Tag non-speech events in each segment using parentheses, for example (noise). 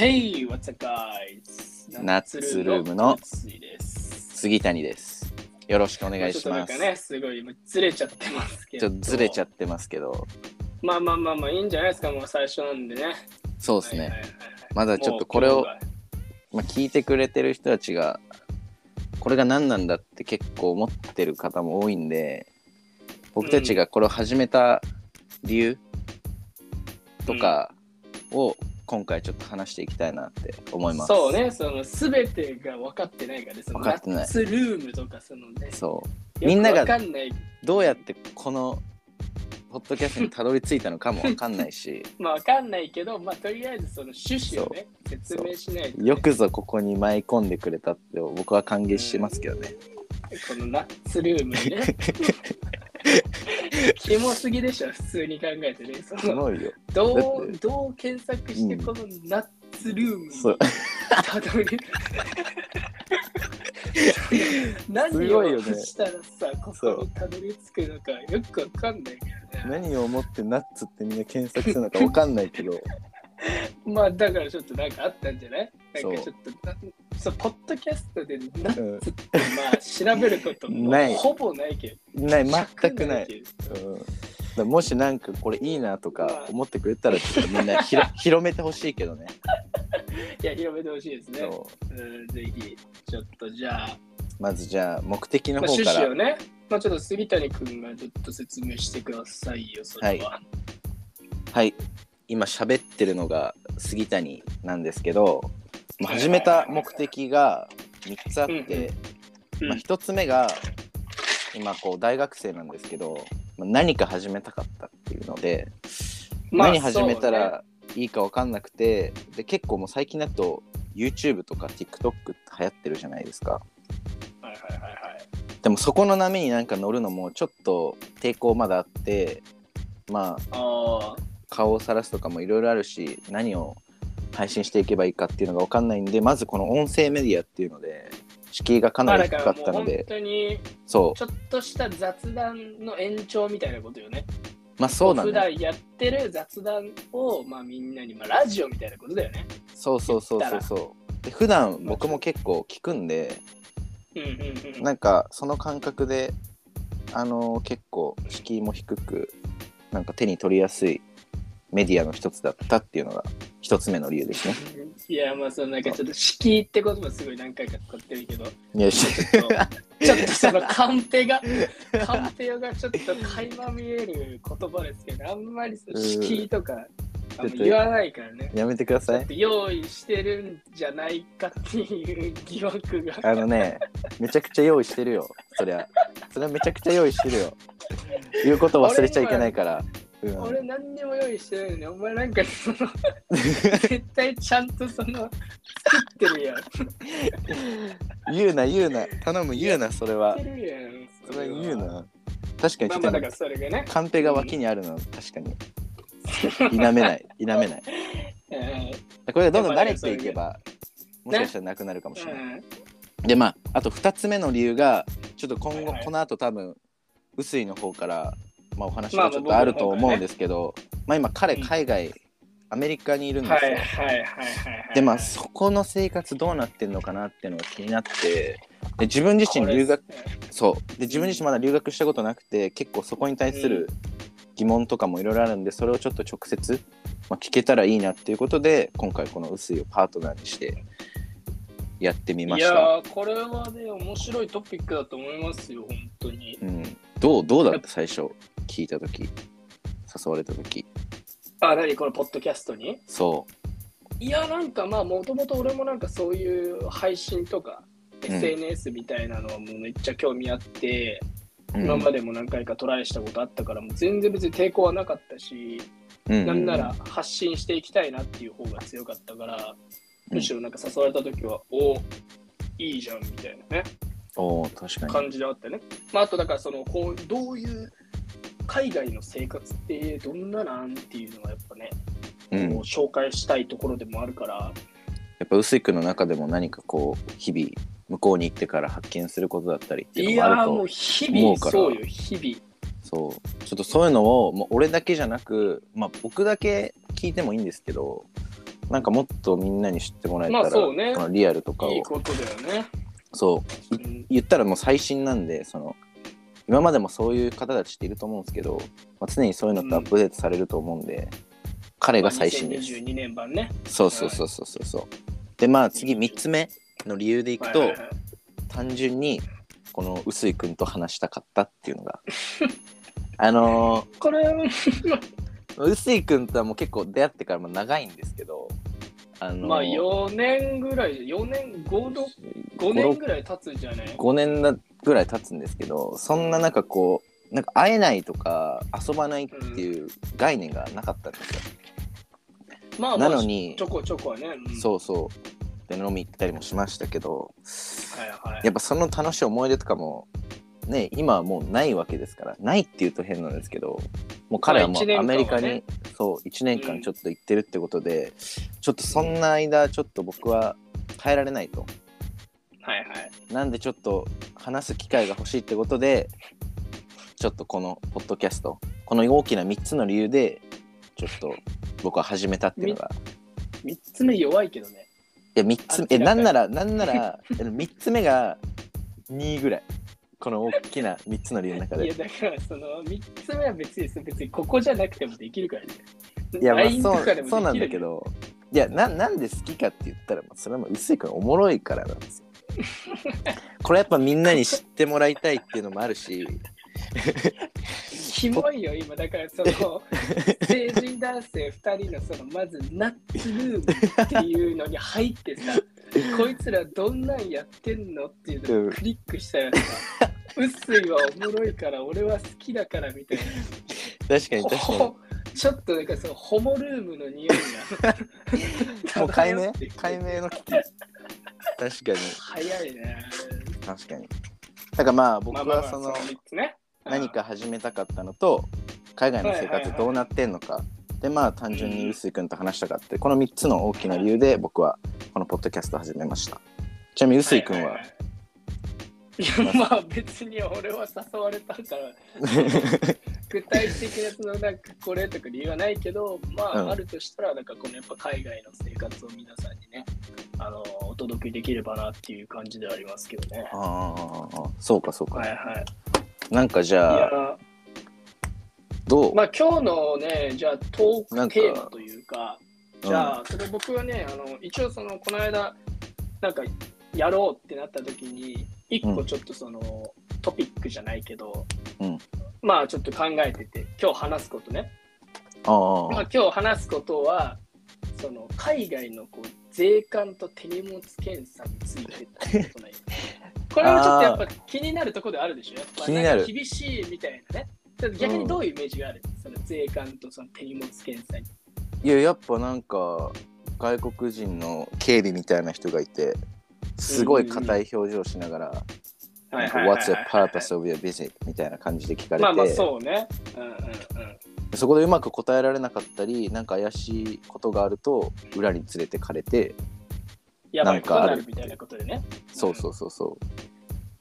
Hey, what's up, guys? ナッツルームの。杉谷です。よろしくお願いしちょっとなんます。かね、すごい今ずれちゃってますけど。ちょっとずれちゃっってますけど、まあまあまあまあ、いいんじゃないですか、もう最初なんでね。そうですね。はいはいはいはいまだちょっとこれをもう今日がまあ、聞いてくれてる人たちが、これが何なんだって結構思ってる方も多いんで、僕たちがこれを始めた理由とかを今回ちょっと話していきたいなって思います。そうね、その全てが分かってないからね、その分かってないナッツルームとか、そのね、そう。みんなが分かんない。どうやってこのポッドキャストにたどり着いたのかもわかんないし、(laughs) まあ分かんないけど、まあとりあえずその趣旨をね、説明しないとね、よくぞここに舞い込んでくれたって僕は歓迎してますけどね。このナッツルームにね。(laughs) (laughs) キモすぎでしょ、普通に考えてね。そすのごいよ。どだうどう検索してこのナッツルームにそうたどり (laughs) 何すごいよねをしたらさ、ここにたどり着くのかよくわかんないけどね。何を思ってナッツってみんな検索するのかわかんないけど、(laughs) まあだからちょっとなんかあったんじゃない？なんかちょっとなそう、ポッドキャストでナッうんツってまあ調べることもないほぼないけど。ない、全くない。けうんもしなんかこれいいなとか思ってくれたらちょっとみんなひろ (laughs) 広めてほしいけどね。ど。いや、広めてほしいですね。そううん、ぜひ、ちょっとじゃあ、まずじゃあ目的のまあ、方から、趣旨をね、まあ、ちょっと杉谷君がちょっと説明してくださいよ、それは。はい今喋ってるのが杉谷なんですけど、始めた目的が3つあって、うんまあ、1つ目が今こう大学生なんですけど、まあ、何か始めたかったっていうので、まあ何始めたらいいか分かんなくて、で結構もう最近だと YouTube とか TikTok って流行ってるじゃないですか。はいはいはいはい。でもそこの波になんか乗るのもちょっと抵抗まだあってまあ、顔をさらすとかもいろいろあるし何を配信していけばいいかっていうのが分かんないんでまずこの音声メディアっていうので敷居がかまあなり低かったので当にそちょっとした雑談の延長みたいなことよね。うまあそうだ普ね段やってる雑談を、まあ、みんなに、まあ、ラジオみたいなことだよね。そうそうそうそうそうで普段僕も結構聞くんでうんうんうん。なんかその感覚であの結構敷居も低くなんか手に取りやすいメディアの一つだったっていうのが一つ目の理由ですね。いや、まあ、そのなんかちょっと敷居って言葉すごい何回か使ってるけど、いやしちょっとちょっとそのカンペが、カンペがちょっと垣間見える言葉ですけど、あんまりその敷居とかあんま言わないからね。やめてください。用意してるんじゃないかっていう疑惑が。あのね、めちゃくちゃ用意してるよ。そりゃ。それはめちゃくちゃ用意してるよ。言うこと忘れちゃいけないから。うん、俺何にも用意してないのに、お前なんかその、絶対ちゃんとその、作ってるやん。言うな、言うな。頼む、言うな、それは言うな。確かに、まあまあだからそれがね。カンペが脇にあるの、確かに。否めない、否めない。えこれがどんどん慣れていけば、もしかしたらなくなるかもしーれない。うんで、まあ、あと2つ目の理由が、ちょっと今後、はいはいこの後多分、臼井の方から、まあ、お話まあがちょっとあると思うんですけど、まあ、今、彼、うん。海外、アメリカにいるんですよ。はいはいはいはいはい。でまあそこの生活どうなってんのかなっていうのが気になってで自分自身留学ね。そう。で自分自身まだ留学したことなくて結構そこに対する疑問とかもいろいろあるんでそれをちょっと直接、まあ、聞けたらいいなっていうことで今回この臼井をパートナーにしてやってみまいやした、ー、これはね、面白いトピックだと思いますよ、本当に。うん、どうどうだった最初？聞いた時誘われた時。あ、何このポッドキャストに？そいや、なんかまあ、もともと俺もなんかそういう配信とか、うん。SNS みたいなのはもうめっちゃ興味あって、う、うん。今までも何回かトライしたことあったから、もう全然別に抵抗はなかったし、うん。なんなら発信していきたいなっていう方が強かったから、むしろなんか誘われた時は、おいいじゃんみたいなね、おー確かに。感じであってね。まあ、あとだからその、こう、どういう海外の生活ってどんななんっていうのはやっぱね、うん、こう紹介したいところでもあるから、やっぱ臼井君の中でも何かこう日々向こうに行ってから発見することだったりっていういやーもうのもあると日々、思うから。そうよ、日々。そう。ちょっとそういうのをもう俺だけじゃなく、まあ、僕だけ聞いてもいいんですけどなんかもっとみんなに知ってもらえたら、まあそうね。このリアルとかを。いいことだよね。そう。いうん。言ったらもう最新なんでその今までもそういう方たちっていると思うんですけど、まあ、常にそういうのってアップデートされると思うんで、彼が最新です、2022年版ね。そうそうそうそうそうそう。でまあ次3つ目の理由でいくと、はいはいはい。単純にこの臼井君と話したかったっていうのが。(laughs) あのこれ、ー、臼井君とはもう結構出会ってからも長いんですけどあのーまあ4年ぐらい、4年、5, 5 5年ぐらい経つんじゃない？5年だぐらい経つんですけどそんな中こうなんか会えないとか遊ばないっていう概念がなかったんですよ、まあまあなのにちょこちょこはね。うん。そうそう。で飲み行ったりもしましたけどはいはい。やっぱその楽しい思い出とかもね今はもうないわけですからないっていうと変なんですけどもう彼はもうアメリカに、そう1年間ちょっと行ってるってことで、ちょっとそんな間ちょっと僕は耐えられないと。はいはい。なんでちょっと話す機会が欲しいってことでちょっとこのポッドキャストこの大きな3つの理由でちょっと僕は始めたっていうのが。3つ目弱いけどね。いや3つえなんならなんなら3つ目が2ぐらいこの大きな3つの理由の中いやでだからその3つ目は別に別にここじゃなくてもできるからね。いやまあ LINE そうそうなんだけど。いやななんで好きかって言ったらまあそれはもう薄いからおもろいからなんですよ。(laughs) これやっぱみんなに知ってもらいたいっていうのもあるし。キモいよ今。だからその (laughs) 成人男性2人のそのまずナッツルームっていうのに入ってさ (laughs) こいつらどんなんやってんのっていうのをクリックしたらさうっすいはおもろいから俺は好きだからみたい確かにな確かに。ほちょっとなんかそのホモルームの匂いが。(laughs) もう解明？漂ってきて解明の危機。確かに。早いね。確かに。だからまあ僕まあまあはそのまあ3つね。何か始めたかったのと海外の生活どうなってんのかでまあ単純に臼井君と話したかってこの3つの大きな理由で僕はこのポッドキャストを始めました。ちなみに臼井君は,、いやまあ別に俺は誘われたから (laughs) 具体的なそのなんかこれとか理由はないけどまあ、うん。あるとしたらなんかこのやっぱ海外の生活を皆さんにねあのお届けできればなっていう感じではありますけどね。ああそうかそうか、はいはい。なんかじいゃあやどう、まあ今日のねじゃあトークテーマというかじゃあそれ僕はねあの一応そのこの間なんかやろうってなった時に一個ちょっとその、トピックじゃないけど、うん。まあちょっと考えてて今日話すことね、あまあ、今日話すことはその海外のこう税関と手荷物検査についてことなんよこれもちょっとやっぱ気になるところであるでしょ。やっぱ厳しいみたいなね逆にどういうイメージがある、その税関とその手荷物検査にいややっぱなんか外国人の警備みたいな人がいてすごい硬い表情しながら「なんか What's the purpose of your visit?」みたいな感じで聞かれて、まあまあそうね。うんうんうん。そこでうまく答えられなかったりなんか怪しいことがあると裏に連れてかれてやばいことになんかあるみたいなことでね。そうそうそうそ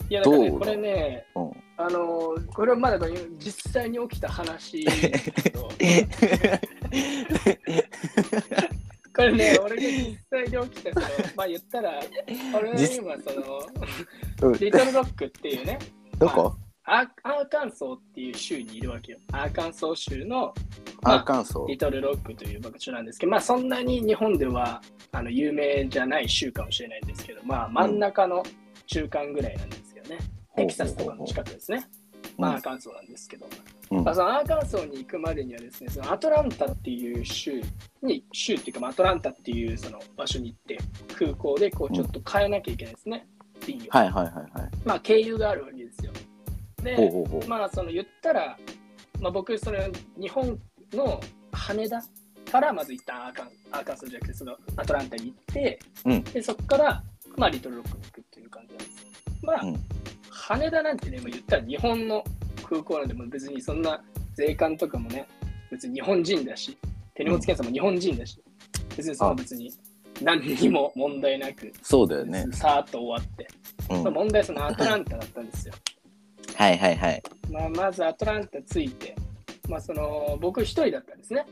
いやだからね、これね、う、うん、あのーこれはまだ実際に起きた話なんですけど、(laughs) これね、俺が実際に起きた、そのまあ言ったら、俺は実今、その、うん。リトルロックっていうね、どこ？アーアーカンソーっていう州にいるわけよ。アーカンソー州のまあアーカンソー。リトルロックという場所なんですけど、まあそんなに日本ではあの有名じゃない州かもしれないんですけど、まあ真ん中の中間ぐらいなんです。けどね。テキサスとかの近くですね。まあ、アーカンソーなんですけど、うんまあ、そのアーカンソーに行くまでにはですね、そのアトランタっていう州に、州っていうか、まあ、アトランタっていうその場所に行って、空港でこうちょっと変えなきゃいけないですね。っていう、はいはいはいはいまあ、経由があるわけですよ。で、ほうほうほうまあ、その言ったら、まあ、僕、その日本の羽田からまず一旦アーカンアーカンソーじゃなくて、そのアトランタに行って、うんでそこから、まあ、リトルロックに行くっていう感じなんです。まあ、うん羽田なんてね、まあ言ったら日本の空港なんで、もう別にそんな税関とかもね、別に日本人だし、手荷物検査も日本人だし、別にその別に何にも問題なく、そうだよね、さーっと終わって、うん、まあ問題はそのアトランタだったんですよ。はいはいはい。まあ、まずアトランタ着いて、まあ、その僕一人だったんですね。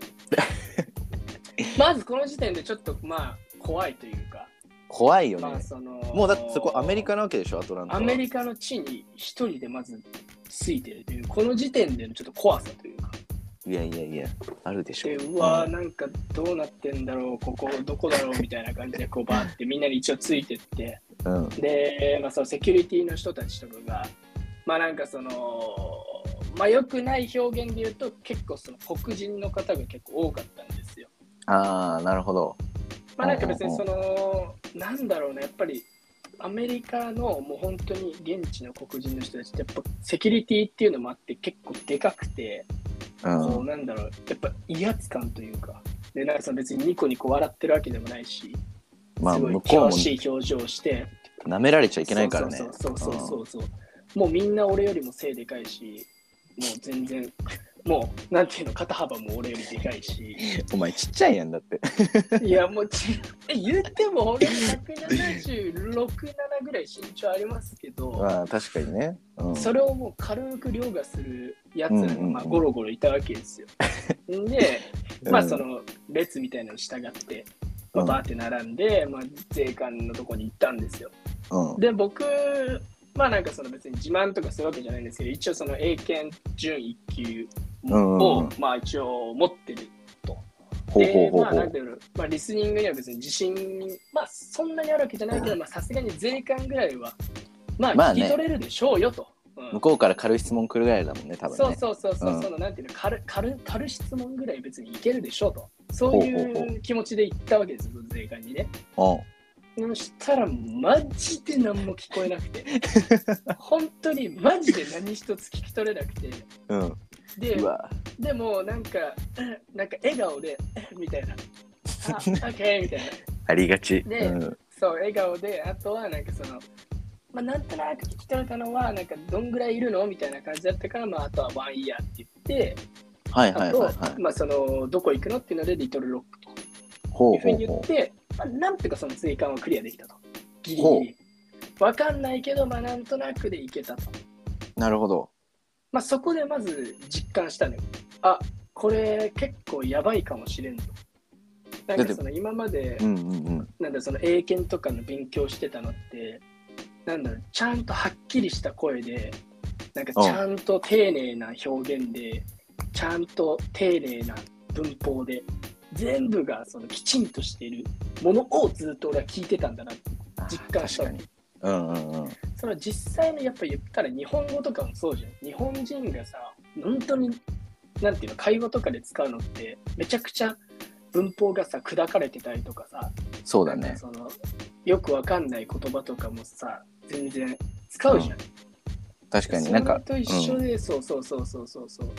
(laughs) まずこの時点でちょっとまあ怖いというか、怖いよね、まあそのもうだってそこアメリカなわけでしょアトランタは。アメリカの地に一人でまずついてるという、この時点でのちょっと怖さというか、いやいやいやあるでしょ。で、うわー、なんかどうなってんだろう、ここどこだろうみたいな感じで、こうバーってみんなに一応ついてって、うん。うんで、まあ、そのセキュリティの人たちとかが、まあなんかその、まあ良くない表現で言うと、結構その黒人の方が結構多かったんですよ。ああなるほどまあなんか別にその、なんだろうね、やっぱりアメリカのもう本当に現地の黒人の人たちって、やっぱセキュリティっていうのもあって結構でかくて、うん。こうなんだろう、やっぱ威圧感というか、で、なんかその別にニコニコ笑ってるわけでもないし、まあすごい険しい表情をして、舐められちゃいけないからね。そうそうそうそうそうそう。もうみんな俺よりも背でかいし、もう全然、もうなんていうの、肩幅も俺よりでかいし、うんお前ちっちゃいやんだって。いやもうち、え言っても俺176、7ぐらい身長ありますけど、まあ確かにね、うん、それをもう軽く凌駕するやつらがまあゴロゴロいたわけですよ。で、まあうんその列みたいなのに従って、まあ、うん。バーって並んで、まあ、税関のとこに行ったんですよ。うん。で、僕、まあなんかその別に自慢とかするわけじゃないんですけど、一応その英検準1級を、うんまあ一応持ってると。ほうほうで、ほうほう。まあなんていうの、まあリスニングには別に自信、まあそんなにあるわけじゃないけど、まあさすがに税関ぐらいは、まあまあね。聞き取れるでしょうよと。うん。向こうから軽い質問来るぐらいだもんね多分ね。そうそうそうそう、うん。そのなんていうの軽軽軽質問ぐらい別にいけるでしょうと。そうほうほうほいう。気持ちで行ったわけですよ、税関にね。うんそしたらマジで何も聞こえなくて。(laughs) 本当にマジで何一つ聞き取れなくて。うん。ででもなんか (clears throat) なんか笑顔で (laughs) みたいな。あオッケーみたいな。ありがち。でうん。そう笑顔であとはなんかそのまあなんとなく聞き取れたのはなんかどんぐらいいるの？みたいな感じだったからまああとはワンイヤーって言ってはいはいあと、はい。はいまあそのどこ行くの？っていうのでリトルロックとほいううふうに言って、まあ、なんとかその追加をクリアできたと。ギリギリ。わかんないけど、まあなんとなくでいけたと。うなるほどまあそこでまず実感したのよ。あ、これ結構やばいかもしれんと。なんかその今まで、うんうんうんなんだその英検とかの勉強してたのって、なんだろう、ちゃんとはっきりした声で、なんかちゃんと丁寧な表現で、ちゃんと丁寧な文法で、全部がそのきちんとしているものをずっと俺は聞いてたんだなって実感した確かにうんうんうんその実際のやっぱ言ったら日本語とかもそうじゃん。日本人がさ、本当に、なんていうの、会話とかで使うのって、めちゃくちゃ文法がさ、砕かれてたりとかさ、そうだねそのよくわかんない言葉とかもさ、全然使うじゃん。確かになんかと一緒で、そうそうそうそうそうそう。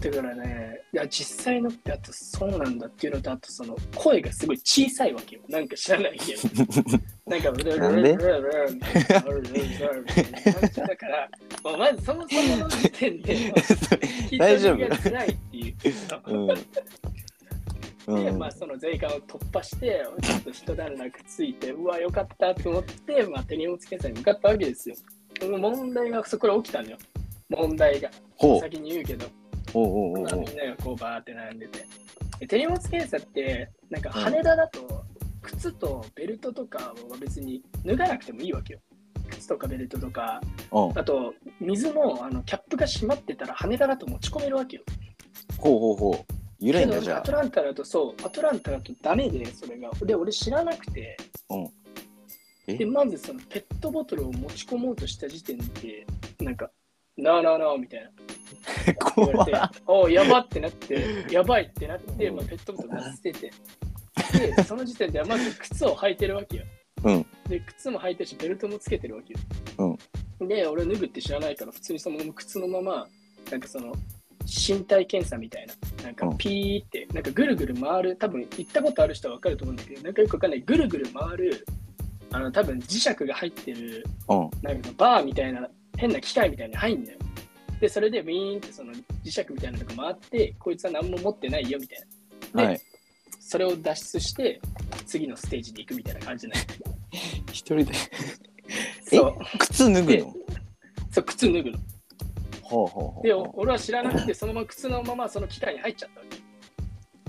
だからね、いや、実際のあとそうなんだっていうのと、あとその声がすごい小さいわけよ。なんか知らないけど。(laughs) なんか、なんでだから、もうまずそもそもの時点で、(laughs) 大丈夫が辛いっていう。うんで、うんまあ、その税関を突破して、ちょっと一段落ついて、うわ、よかったと思って、まあ、手荷物検査に向かったわけですよ。問題がそこで起きたのよ。問題が。先に言うけど、ほうほうほうみんながこうバーって並んでて。で手荷物検査って、なんか羽田だと、靴とベルトとかは別に脱がなくてもいいわけよ。靴とかベルトとか、ううんあと水のあのキャップが閉まってたら羽田だと持ち込めるわけよ。ほうほうほう緩いんだじゃけどアトランタだとそう、アトランタだとダメで、それが。で、俺知らなくて、え？で、まずそのペットボトルを持ち込もうとした時点で、なんか、なあなあなあみたいな。(laughs) 怖れて、おうやばってなって、やばいってなって、まあ、ペットボトル捨てて。で、その時点ではまず靴を履いてるわけよ。うんで、靴も履いてるし、ベルトもつけてるわけよ。で、俺脱ぐって知らないから、普通にそのまま靴のまま、なんかその、身体検査みたいな、なんかうんピーって、なんかぐるぐる回る、多分行ったことある人は分かると思うんだけど、なんかよくわかんない、ぐるぐる回る、あの、多分磁石が入ってる、うんなんかバーみたいな、変な機械みたいに入んだよ。で、それでウィーンってその磁石みたいなのが回って、こいつは何も持ってないよみたいな。で、はいそれを脱出して、次のステージに行くみたいな感じね。(laughs) 一人で (laughs) えそう、靴脱ぐの？そう靴脱ぐの。ほうほうほうで、俺は知らなくて、そのまま靴のままその機械に入っちゃったわけ。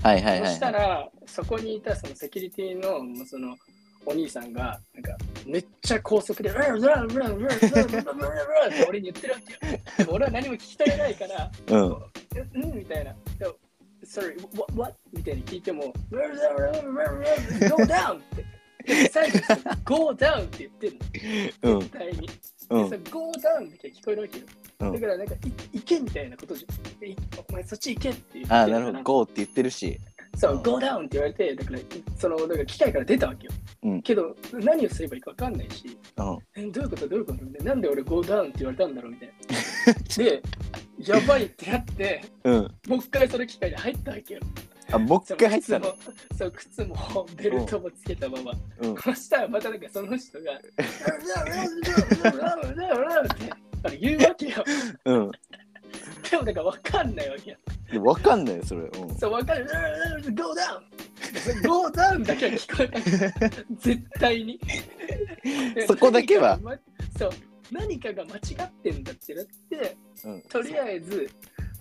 はいはいはいそしたはい。ら、そこにいたそのセキュリティのそのお兄さんが、なんか、めっちゃ高速で、うラうラうラうラうラうラうラって俺に言ってるわけよ。でも俺は何も聞き取れないから、うん、うんみたいな。でも Sorry, what, what? みたいに聞いても、うラうラうラうラうラ Go down! って。最後、Go down! って言ってるの。絶対に。うん、うさ、Go down! って聞こえるわけよ。だからなんか、行けみたいなことじゃん。お前そっち行けって言ってああ、なるほど。Go って言ってるし。そうう、ん Go down! って言われて、だから、その、だから機械から出たわけよ。うんけど、何をすればいいか分かんないし、うん。え、どういうことどういうことでなんで俺 Go down! って言われたんだろうみたいな。(laughs) で、やばいってなって、うん。もう一回その機械に入ったわけよ。あ、もう一回入ってたの？そう、靴もベルトもつけたまま。うん。そしたらまたなんかその人が、ってあれ言うわけよ。うん。でもなんか分かんないわけよ。でわかんないよ、それ。うん。そう、分かる。Go down! Go down! だけは聞こえない。絶対に。(laughs) そこだけは何かがまそう、何かが間違ってんだってなって、うん。とりあえず、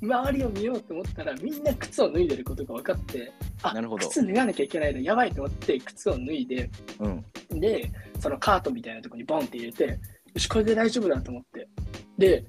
周りを見ようと思ったら、みんな靴を脱いでることが分かって、あなるほど靴脱がなきゃいけないの、やばいと思って、靴を脱いで、うん。で、そのカートみたいなところにボンって入れて、よし、これで大丈夫だと思って、で、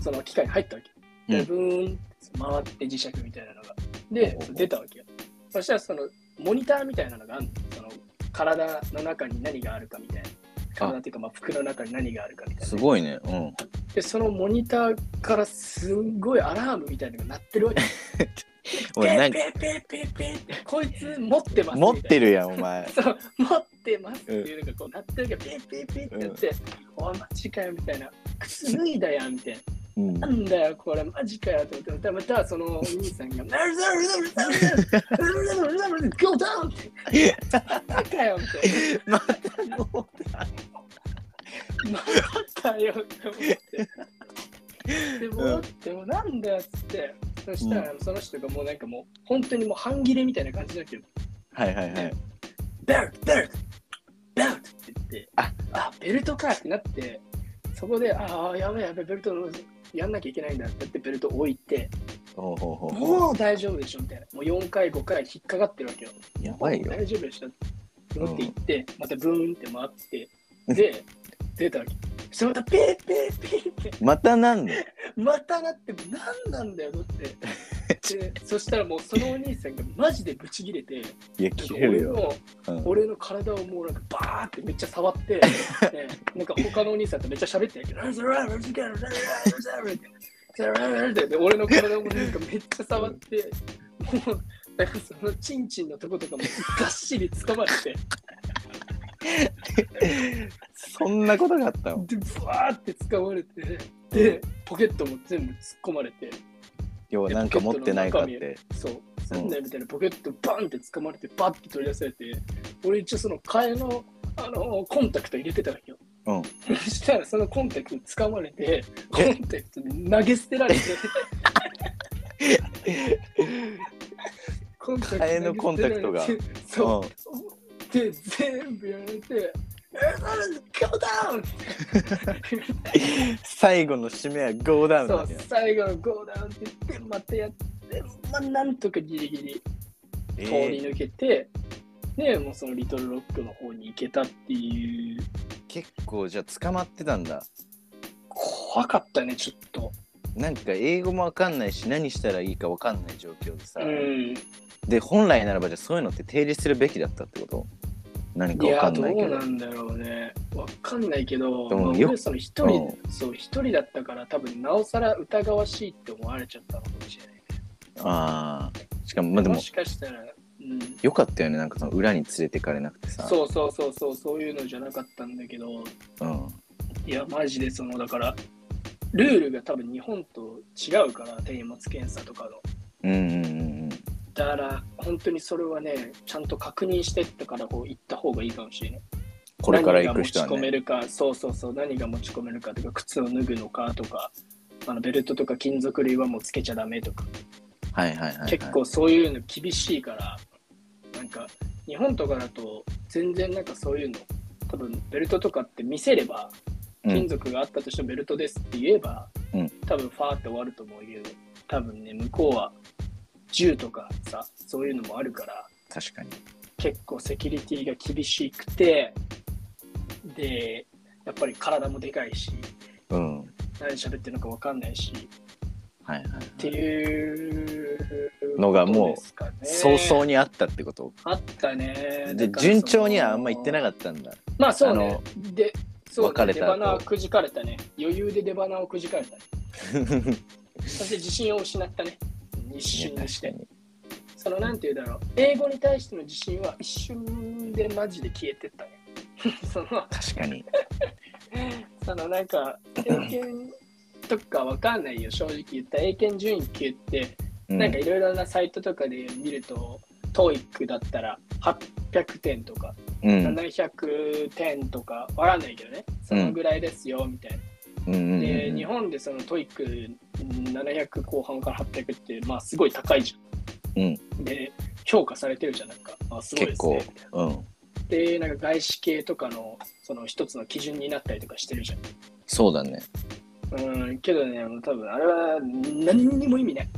その機械に入ったわけ。で、うんブーンって回って磁石みたいなのが。で出たわけよ。そしたら、その、モニターみたいなのがあるの。その、体の中に何があるかみたいな。体っていうか、まあ、服の中に何があるかみたいな。すごいね。うん。で、そのモニターからすんごいアラームみたいなのが鳴ってるわけ。(laughs) おい、何ペーペーペーペーって、こいつ持ってます持ってる。るやん、お前。そう、持ってますっていうのがこう鳴ってるけど、ペーペーペーってやって、おい、マジかよみたいな。靴脱いだやんみたいな。うん。な。んだよ、これ、マジかよと思って、またその (laughs) お兄さんが、Go down! って、バカよみたいまたゴーな、バカよって。思って。でも、でもなんだよっつって、そしたらその人がもうなんかもう、本当にもう半切れみたいな感じだけど、はいはいはい。ベルト、ベルト、ベル。トって言って、ああ、ベルトかってなって、そこで、ああ、やべえやべえ、ベルトのやんなきゃいけないんだって言って、ベルト置いて、もう大丈夫でしょみたいな。もう4回、5回引っかかってるわけよ。う。やばいよ。大丈夫でしょって思って行って、またブーンって回って、(laughs) で、出たわけ。そまたペーペーペーって、またなんの？またなって、何なんだよ、だって。(laughs) で、そしたらもうそのお兄さんがマジでブチギレて、いや、なんか切れるよ。俺のうん俺の体をもうなんかバーってめっちゃ触って、(laughs) ね、なんか他のお兄さんとめっちゃ喋ってるけど、で俺の体をなんかめっちゃ触って、もうなんかそのチンチンのとことかもがっしり掴まれて、そんなことがあったの？で、ブワーって掴まれて、で、ポケットも全部突っ込まれて、要はなんか持ってないかって。そう、なん。だよみたいなポケットバンって掴まれて、バッて取り出されて、俺一応その替えのあのコンタクト入れてたわけよ。うん。そしたらそのコンタクト掴まれて、コンタクトに投げ捨てられて。(laughs) コンタ替えのコンタクトが。投げ捨てられて全部やられて、Go down! 最後の締めはゴーダウンそう。最後の Go down って言って、またやって、まあ、なんとかギリギリえ通り抜けて、で、もうそのリトルロックの方に行けたっていう、結構じゃあ捕まってたんだ。怖かったね、ちょっと。なんか英語もわかんないし何したらいいかわかんない状況でさ。うん。で本来ならばじゃあそういうのって提示するべきだったってこと？何かわいや、どうかんないけど。なんだろうね。わかんないけど、でもよまあ俺その一人、うそう、一人だったから、多分なおさら疑わしいって思われちゃったのかもしれない。ああ。しかもまあでももしかしたら、うん、よかったよねなんかその裏に連れてかれなくてさ。そうそうそうそう、そういうのじゃなかったんだけど、うん。いや、マジでその、だから、ルールが多分日本と違うから、手荷物検査とかの。うんうんうんうん。だから、本当にそれはね、ちゃんと確認してってからこう行った方がいいかもしれない。これから行く人は何が持ち込めね。るか、そうそうそう、何が持ち込めるかとか、靴を脱ぐのかとか、あのベルトとか金属類はもうつけちゃダメとか、はいはいはい、はい。結構そういうの厳しいから、なんか日本とかだと全然なんかそういうの、多分ベルトとかって見せれば、うん金属があったとしてもベルトですって言えば、うん多分ファーって終わると思うけど、多分ね、向こうは銃とかさ、そういうのもあるから、確かに。結構セキュリティが厳しくて、で、やっぱり体もでかいし、うん。何喋ってるのか分かんないし、はいはい、はい。っていうのがもう早々にあったってこと？あったね。で順調にはあんま言ってなっかったんだ。た。まあそうあね。で、そう、ね、出花をくじかれたね。余裕で出花をくじかれたね。そして自信を失ったね。一瞬にして。確かに。そのなんて言うんだろう。英語に対しての自信は一瞬でマジで消えてったね。(laughs) その、確かに。(laughs) そのなんか、英検とかわかんないよ、正直言った。英検準1級って、うん、なんかいろいろなサイトとかで見ると、TOEIC だったら800点とか、うん。700点とか、わかんないけどね、そのぐらいですよ、みたいな。うんで、日本でその TOEIC700 後半から800って、まあすごい高いじゃん。うん。で、評価されてるじゃん、なんか、あすごいですね。結構うん。で、なんか外資系とかのその一つの基準になったりとかしてるじゃん。そうだね。うん、けどね、多分あれは何にも意味ない。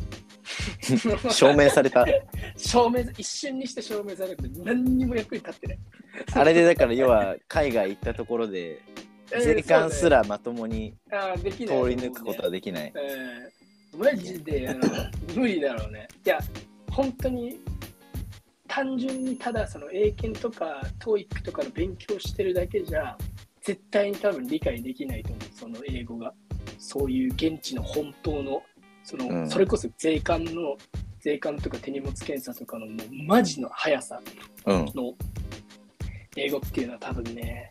(laughs) 証明された。(laughs) 証明一瞬にして証明されるけど何にも役に立ってない。あれでだから要は海外行ったところで税関すらまともに通ないり抜くことはできない。えーマジであの無理だろうね。いや、本当に単純にただその英検とか TOEIC とかの勉強してるだけじゃ絶対に多分理解できないと思う、その英語が。そういう現地の本当の、その、うんそれこそ税関の、税関とか手荷物検査とかのもうマジの速さうん。の英語っていうのは多分ね、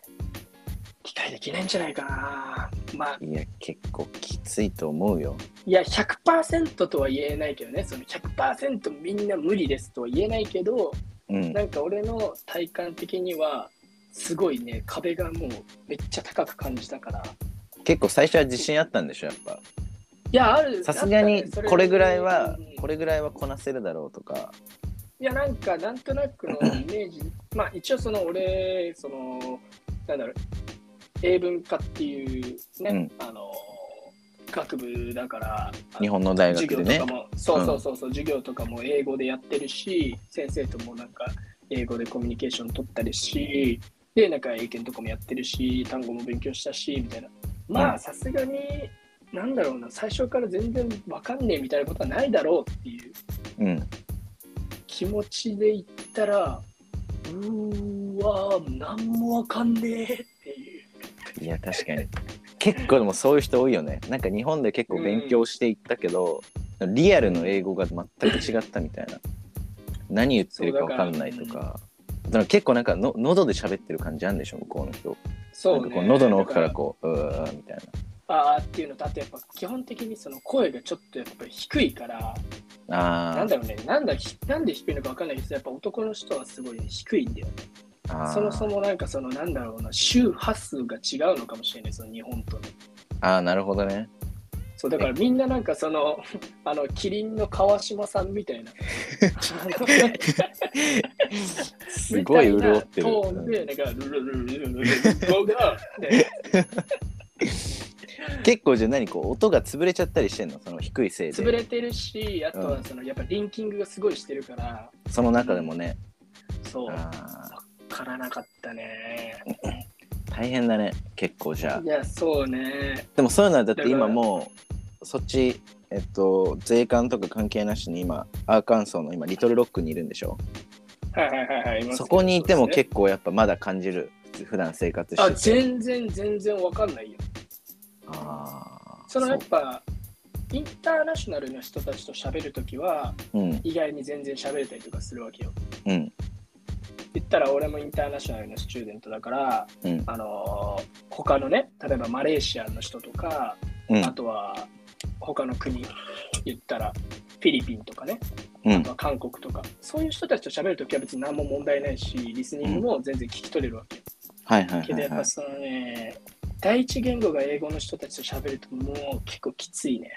理解できないんじゃないかな。まあ、いや、結構きついと思うよ。いや、100%とは言えないけどね、その100%みんな無理ですとは言えないけど、うん。なんか俺の体感的には、すごいね、壁がもうめっちゃ高く感じたから。結構最初は自信あったんでしょ、やっぱ。いや、ある。さすがにこれぐらいはうん、これぐらいはこなせるだろうとか。いや、なんか、なんとなくのイメージ、まあ、一応、その、俺、その、なんだろう、英文科っていうね、うんあの、学部だから、日本の大学でね授業とか。も、そうそうそうそう、授業とかも英語でやってるし、先生ともなんか、英語でコミュニケーション取ったりし、で、なんか英検とかもやってるし、単語も勉強したし、みたいな。まあ、うんさすがに、なんだろうな、最初から全然わかんねえみたいなことはないだろうっていう。うん。気持ちで言ったら、うーわー、なんもわかんねえいや、確かに。結構でもそういう人多いよね。なんか日本で結構勉強していったけど、リアルの英語が全く違ったみたいな。何言ってるか分かんないとか。だから結構なんかの喉で喋ってる感じあるんでしょ、向こうの人。そなんかこう喉の奥からこう、うーみたいあーっていうのと、あとやっぱ基本的にその声がちょっとやっぱり低いから、な。あーなんだろうね、なんだひなんで低いのかわかんないけど、やっぱ男の人はすごい、ね、低いんだよね。そもそもなんかそのなんだろうな周波数が違うのかもしれないその日本との。ああなるほどね。そうだからみんななんかその (laughs) あのキリンの川島さんみたいな。すごい潤ってる。トーンでな。んかルルルルルルル結構じゃ何こう音が潰れちゃったりしてんの？その低いせいで。潰れてるしあとはその、やっぱリンキングがすごいしてるから。その中でもね。そう。からなかったね。ー大変だね。結構じゃあい。や、そうね。でもそういうのはだって今もうそっちえっと税関とか関係なしに今アーカンソーの今リトルロックにいるんでしょ？はいはいはいはい。そこにいても結構やっぱまだ感じる普普段生活してあ、て全然全然わかんないよ。あーそのやっぱ、インターナショナルな人たちと喋るときは、うん意外に全然喋れたりとかするわけよ。うん言ったら俺もインターナショナルのスチューデントだから、うんあのー他のね、例えばマレーシアの人とか、うんあとは他の国、言ったらフィリピンとかね、うんあとは韓国とか、そういう人たちと喋るときは別に何も問題ないし、リスニングも全然聞き取れるわけよ。はいはいけどやっぱそのね、第一言語が英語の人たちと喋るともう結構きついね。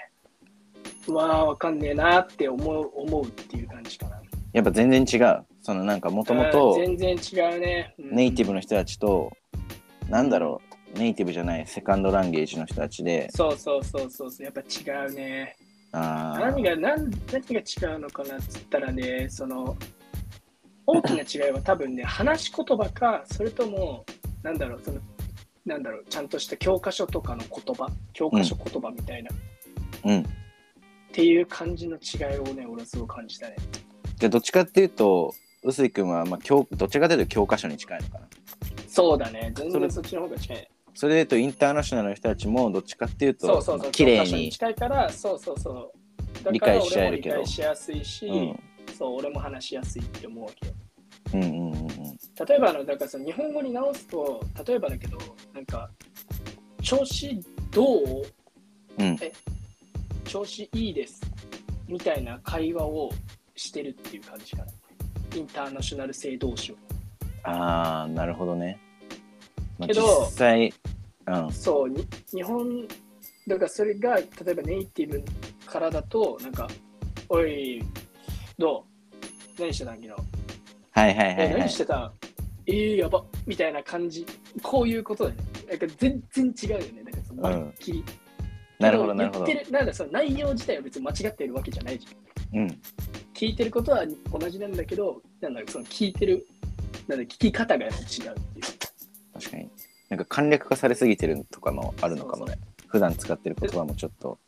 うわあ、わかんねえなって思う思うっていう感じかな。やっぱ全然違うそのなんかもともうんと全然違うね。うんネイティブの人たちとなんだろうネイティブじゃないセカンドランゲージの人たちでそうそうそうそうそう、やっぱ違うね。あ何が何何が違うのかなっつったらねその大きな違いは多分ね話し言葉かそれともなんだろうそのなんだろうちゃんとした教科書とかの言葉教科書言葉みたいな、うん。っていう感じの違いをね俺はすごい感じたねじゃあどっちかっていうと、臼井君は、まあ、教どっちかというと教科書に近いのかな。そうだね。全然そっちの方が近い。それで言うとインターナショナルの人たちもどっちかっていうとそうそうそう。綺麗教科書にに、近いからそうそうそう。だ理解し合えるけど。理解しやすいし、うん、そう俺も話しやすいって思うわけよ。うんうんうんうん。例えばあのだからその日本語に直すと例えばだけどなんか調子どう？うん。調子いいです。みたいな会話をしてるっていう感じかなインターナショナル性同士を。ああなるほどね、まあ、けど実際うん。そうに日本だからそれが例えばネイティブからだとなんか「おいどう？何してたん昨日？はいはいはいえはい。何してた？んえー、やば。みたいな感じ。こういうことだよね。なんか全然違うよね。なんかそのまるっきり、なるほどなるほど。け言ってるなんだその内容自体は別に間違っているわけじゃないじゃん。うん聞いてることは同じなんだけどなんだろうその聞いてるなんだ聞き方が違うっていう。確かに。なんか簡略化されすぎてるとかもあるのかもね。普段使ってる言葉もちょっと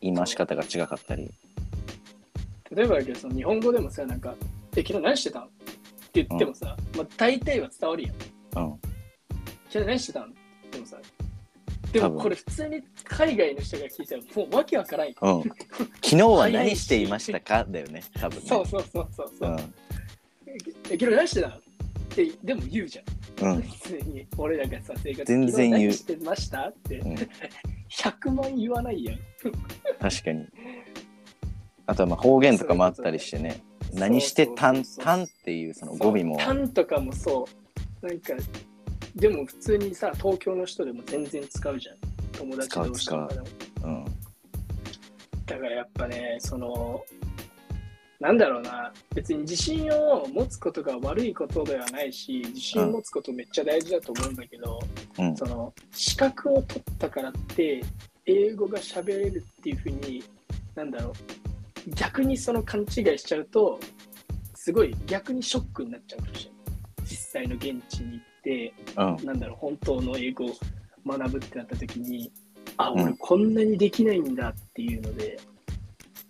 言い回し方が違かったり。例えばだけどその日本語でもさなんか「え昨日何してたん?」って言ってもさ、まあ、大体は伝わるやん。うん。昨日何してたん？でもさでもこれ普通に海外の人が聞いたらもうわけわからんよ、うん。昨日は何していましたか？だよね多分ね。そうそうそうそうそう、うん。え昨日何してたんってでも言うじゃん。うん。普通に俺らがさ生活。全然言う。してました？って、うん。100万言わないやん。確かに。あとはまあ方言とかもあったりしてね。何してたん？たんっていうその語尾も。タンとかもそう。なんかでも普通にさ東京の人でも全然使うじゃん。友達同士とかでも。うんだからやっぱねそのなんだろうな。別に自信を持つことが悪いことではないし自信を持つことめっちゃ大事だと思うんだけど、うん。その資格を取ったからって英語が喋れるっていうふうになんだろう。逆にその勘違いしちゃうとすごい逆にショックになっちゃうかもしれない。実際の現地に行うん。なんだろう本当の英語を学ぶってなった時にあうん。俺こんなにできないんだっていうので、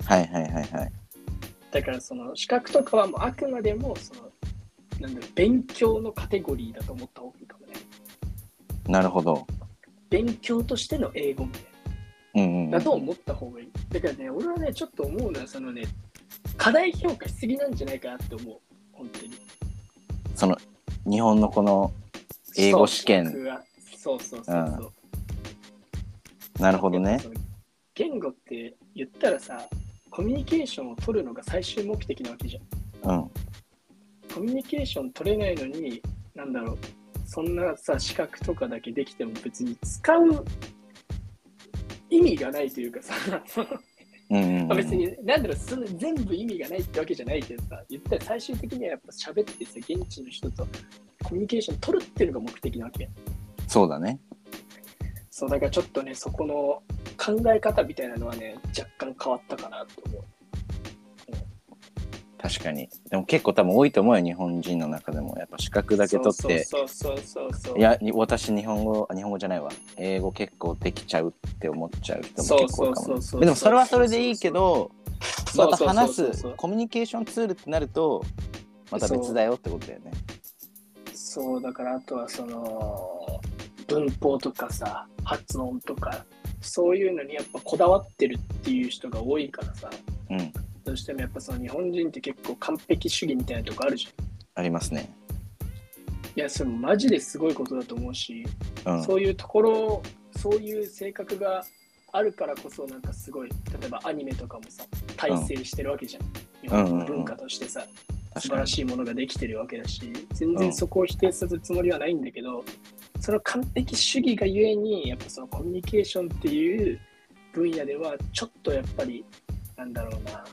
はいはいはいはい。だからその資格とかはもうあくまでもそのなんだろう勉強のカテゴリーだと思った方がいいかもね。なるほど。勉強としての英語みたいうんうんうん。なだと思った方がいい。だからね俺はねちょっと思うのはそのね課題評価しすぎなんじゃないかなって思う。本当に。その日本のこの英語試験。そうそうそうそう。そう、なるほどね。言語って言ったらさコミュニケーションを取るのが最終目的なわけじゃん。うん。コミュニケーション取れないのに、なんだろう、そんなさ、資格とかだけできても別に使う意味がないというかさ、うん (laughs) 別に、なんだろう、そんな全部意味がないってわけじゃないけどさ、言ったら最終的にはやっぱ喋ってさ、現地の人とコミュニケーション取るっていうのが目的なわけ。そうだね。そう、だからちょっとね、そこの考え方みたいなのはね、若干変わったかなと思う。確かに。でも結構多分多いと思うよ日本人の中でも。やっぱ資格だけ取って。そうそうそう。いやに私日本語あ日本語じゃないわ。英語結構できちゃうって思っちゃう人も結構かもでもそれはそれでいいけどまた話すコミュニケーションツールってなるとまた別だよってことだよねそうだからあとはその文法とかさ発音とかそういうのにやっぱこだわってるっていう人が多いからさ。うん。どうしてもやっぱその日本人って結構完璧主義みたいなとこあるじゃん。ありますね。いやそれマジですごいことだと思うし、うん。そういうところそういう性格があるからこそなんかすごい例えばアニメとかもさ大成してるわけじゃん、日本の文化としてさ、素晴らにしいものができてるわけだし全然そこを否定するつもりはないんだけど、その完璧主義がゆえにやっぱそのコミュニケーションっていう分野ではちょっとやっぱりなんだろうな。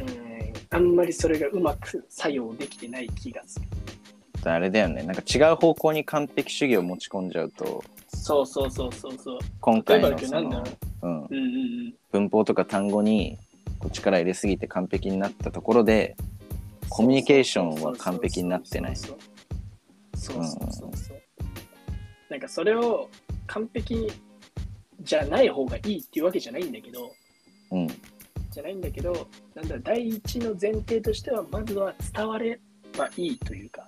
うんあんまりそれがうまく作用できてない気がする。あれだよね。なんか違う方向に完璧主義を持ち込んじゃうとそうそうそうそうそう。今回のそう。ん、うんうん文法とか単語に力入れすぎて完璧になったところでコミュニケーションは完璧になってない。そうそうそうそう。なんかそれを完璧じゃない方がいいっていうわけじゃないんだけどうん。じゃないんだけどなんだ第一の前提としてはまずは伝わればいいというか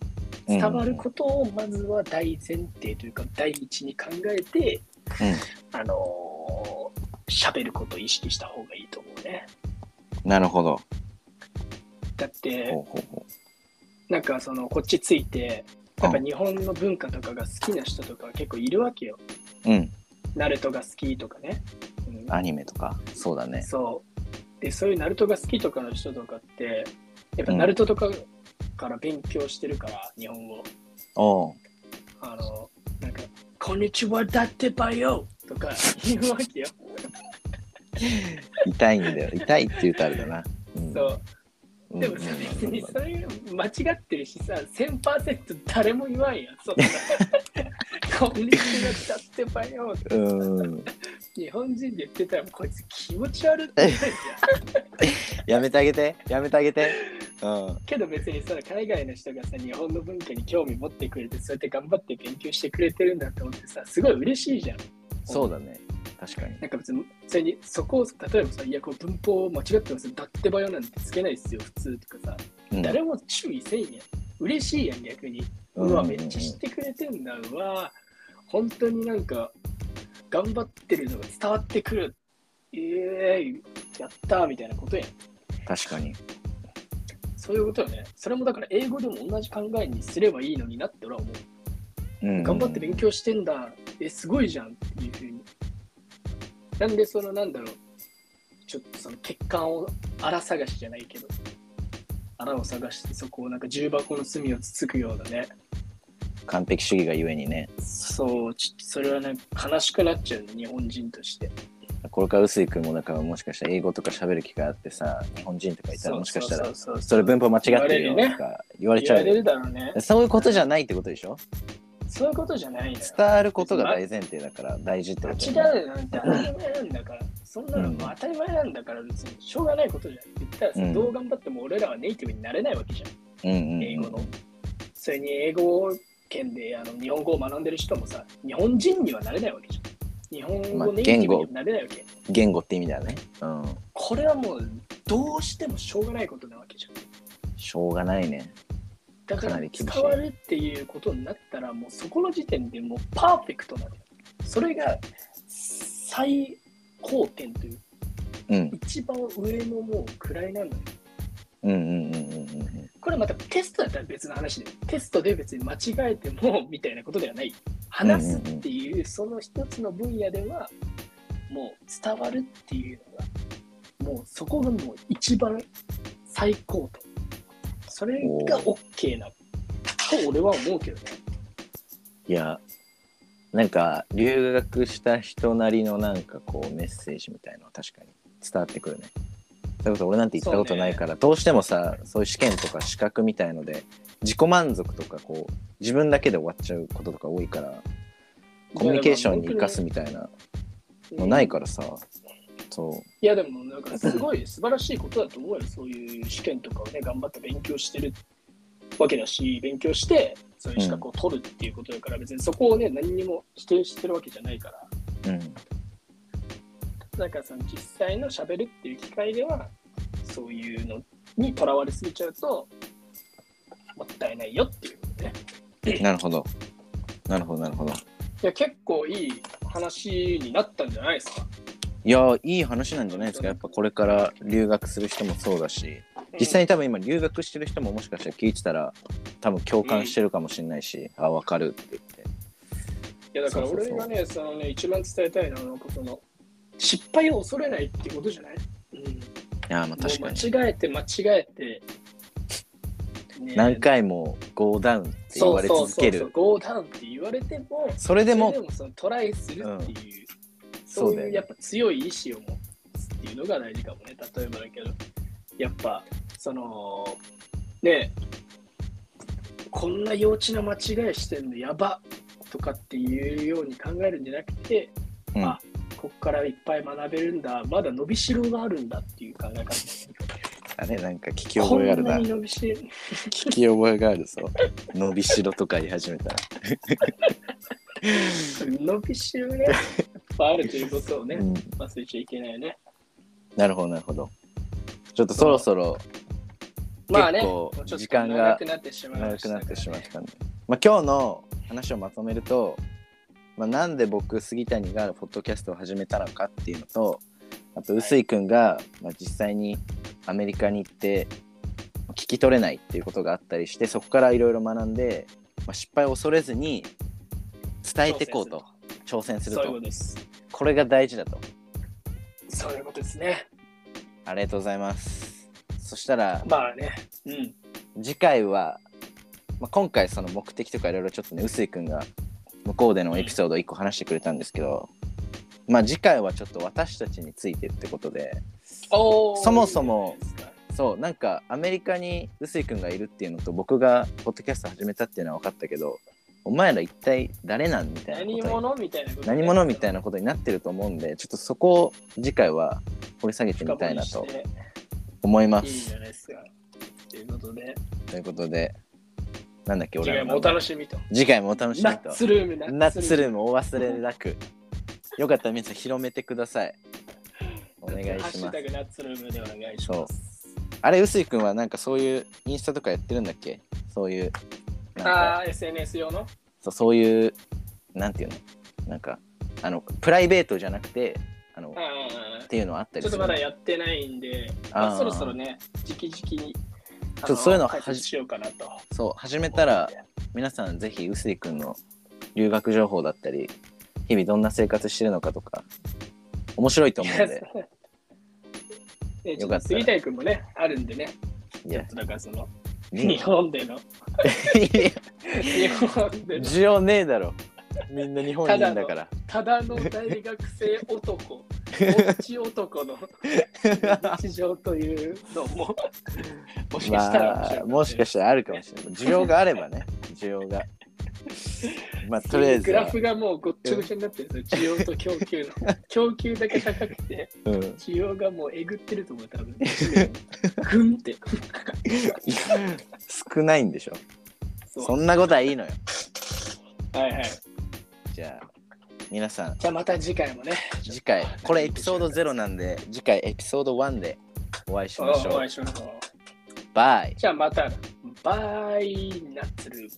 伝わることをまずは大前提というか第一に考えてあのー喋ることを意識した方がいいと思うね。なるほどだって。なんかそのこっちついてやっぱ日本の文化とかが好きな人とか結構いるわけよ。ううん。ナルトが好きとかね。うん。アニメとか。そうだね。そう。で、そういうナルトが好きとかの人とかって、やっぱナルトとかから勉強してるから、日本語。おう。あの、なんか、こんにちはだってばよ。とか言うわけよ。(laughs) 痛いんだよ。痛いって言うとあれだな、うん。そう。うんでもさ、別にそれ間違ってるしさ、1000%誰も言わんやん。そんな。こんにちはだってばよ日本人で言ってたら、こいつ気持ち悪いって。やめてあげてやめてあげてうんけど別にさ、海外の人がさ、日本の文化に興味持ってくれて、そうやって頑張って勉強してくれてるんだと思ってさ、すごい嬉しいじゃん。そうだね確かになんか別に、それにそこを例えばさ、いや、こう文法間違ってますよ、だってばよなんてつけないっすよ、普通とかさ、うん誰も注意せんやん。嬉しいやん、逆に。うわ、めっちゃ知ってくれてんだ、うわ、本当になんか、頑張ってるのが伝わってくる。えー、やったーみたいなことやん。確かにそういうことよね。それもだから英語でも同じ考えにすればいいのになって俺は思う。うん頑張って勉強してんだ。え、すごいじゃんっていうふうに。なんでそのなんだろう。ちょっとその欠陥を荒探しじゃないけど、荒を探してそこをなんか重箱の隅をつつくようなね。完璧主義がゆえにねそう、ちょっとそれはね、悲しくなっちゃうね、日本人として。これから臼井君もだからもしかしたら英語とか喋る機会あってさ日本人とかいたらもしかしたらそれ文法間違ってるよとか言われちゃうね。そういうことじゃないってことでしょ？そういうことじゃないのよ。伝わることが大前提だから大事ってこと間違うなんて当たり前なんだから、そんなのもう当たり前なんだから、別にしょうがないことじゃん。言ったらさ、うんどう頑張っても俺らはネイティブになれないわけじゃん。うんうんうん英語の。それに英語圏であの日本語を学んでる人もさ、日本人にはなれないわけじゃん。日本まあ語ネイティブにはなれないわけ。言語って意味だよねうんこれはもうどうしてもしょうがないことなわけじゃん。しょうがないねだからかなり厳しい使われるっていうことになったら、もうそこの時点でもうパーフェクトな。それが最高点という、うん一番上のもう位なのよ。これまたテストだったら別の話で、テストで別に間違えてもみたいなことではない。話すっていう、その一つの分野では、もう伝わるっていうのが、もうそこがもう一番最高点。それが OK なと俺は思うけどね。いやなんか留学した人なりのなんかこうメッセージみたいのは確かに伝わってくるね。それこそ俺なんて行ったことないから、どうしてもさそういう試験とか資格みたいので自己満足とかこう自分だけで終わっちゃうこととか多いからコミュニケーションに生かすみたいなのないからさ、そういやでもなんかすごい (laughs) 素晴らしいことだと思うよ。そういう試験とかをね、頑張って勉強してるわけだし、勉強して、そういう資格を取るっていうことだから、別にそこをね、何にも否定してるわけじゃないから。うんだからその実際の喋るっていう機会では、そういうのにとらわれすぎちゃうと、もったいないよっていうね。なるほどなるほどなるほどいや、結構いい話になったんじゃないですか。いやいい話なんじゃないですか。やっぱこれから留学する人もそうだし。実際に多分今留学してる人ももしかしたら聞いてたら多分共感してるかもしれないし、あ分かるって言って。いやだから俺がね、そのね、一番伝えたいのは、なんかその、失敗を恐れないってことじゃない？うん。いやまあ確かに。間違えて間違えて、ね何回もゴーダウンって言われ続ける。そうそうそうそう。ゴーダウンって言われても、それでもそれでもそのトライするっていう、そだよねそうういうやっぱ強い意志を持つっていうのが大事かもね。例えばだけど、やっぱその、ねこんな幼稚な間違いしてんのやばとかっていうように考えるんじゃなくて、うん。あここっからいっぱい学べるんだ、まだ伸びしろがあるんだっていう考え方。あれなんか聞き覚えがあるな。こんなに伸びしろ聞き覚えがあるぞ。(laughs) 伸びしろとか言い始めたら、(laughs) 伸びしろね、ぱあるということをね、うん、忘れちゃいけないよね。なるほどなるほど。ちょっとそろそろまあね、結構もうちょっと時間が長くなってしまいま長くしたからね。なってしまったんで、まあ、今日の話をまとめると、まあ、なんで僕杉谷がポッドキャストを始めたのかっていうのとあと臼井君が、まあ、実際にアメリカに行って聞き取れないっていうことがあったりしてそこからいろいろ学んで、まあ、失敗を恐れずに伝えていこうと挑戦するそういうとことです。これが大事だとそういうことですね。ありがとうございますそしたらまあね、うん。次回は、まあ、今回その目的とかいろいろちょっとね臼井君が向こうでのエピソードを1個話してくれたんですけど、まあ次回はちょっと私たちについてってことでそもそもそうなんかアメリカに臼井君がいるっていうのと僕がポッドキャスト始めたっていうのは分かったけどお前ら一体誰なんみたいな何者みたいなことね何者みたいなことになってると思うんでちょっとそこを次回は掘り下げてみたいなと思いまいいすじゃないですか。ということで、ということでなんだっけ次回もお楽しみと。次回もお楽しみとナッツルーム、ナッツルームお忘れなく。よかったら皆さん広めてください。お願いします。グナッツルームでお願いします。あれ、臼井君はなんかそういうインスタとかやってるんだっけ？そういう、ああ、SNS 用の？そうそういう、なんていうの？なんか、あの、プライベートじゃなくて、あの、あっていうのはあったーちょっとまだやってないんで、あー。まあそろそろね、直々に。ちょっとそういうの解説しようかなと。そう、始めたら、皆さんぜひ臼井君の留学情報だったり、日々どんな生活してるのかとか、面白いと思うんで、(laughs) ね、よかったら。杉谷君もね、あるんでね、いや。ちょっ、とだからその、ね日本での、い日本でやの、需要ねえだろ。みんな日本にいるんだから。ただの大学生男、ぼっち男の日常というのも、(laughs) もしかしたら面まあ、もしかしたらあるかもしれない。需要があればね、需要が。(laughs) まあ、とりあえずはグラ、フがもうごっちゃごちゃになってるんですよ、需要と供給の。(laughs) 供給だけ高くて、うん、需要がもうえぐってると思う、多分。(laughs) ぐんって。少ないんでしょ。そうそんなことはいいのよ。はいはい。じゃあ、皆さん、じゃあまた次回もね。次回、これエピソード0なんで、次回エピソード1でお会いしましょうお会い。しましょう。バイ。じゃあまた、バイナッツル。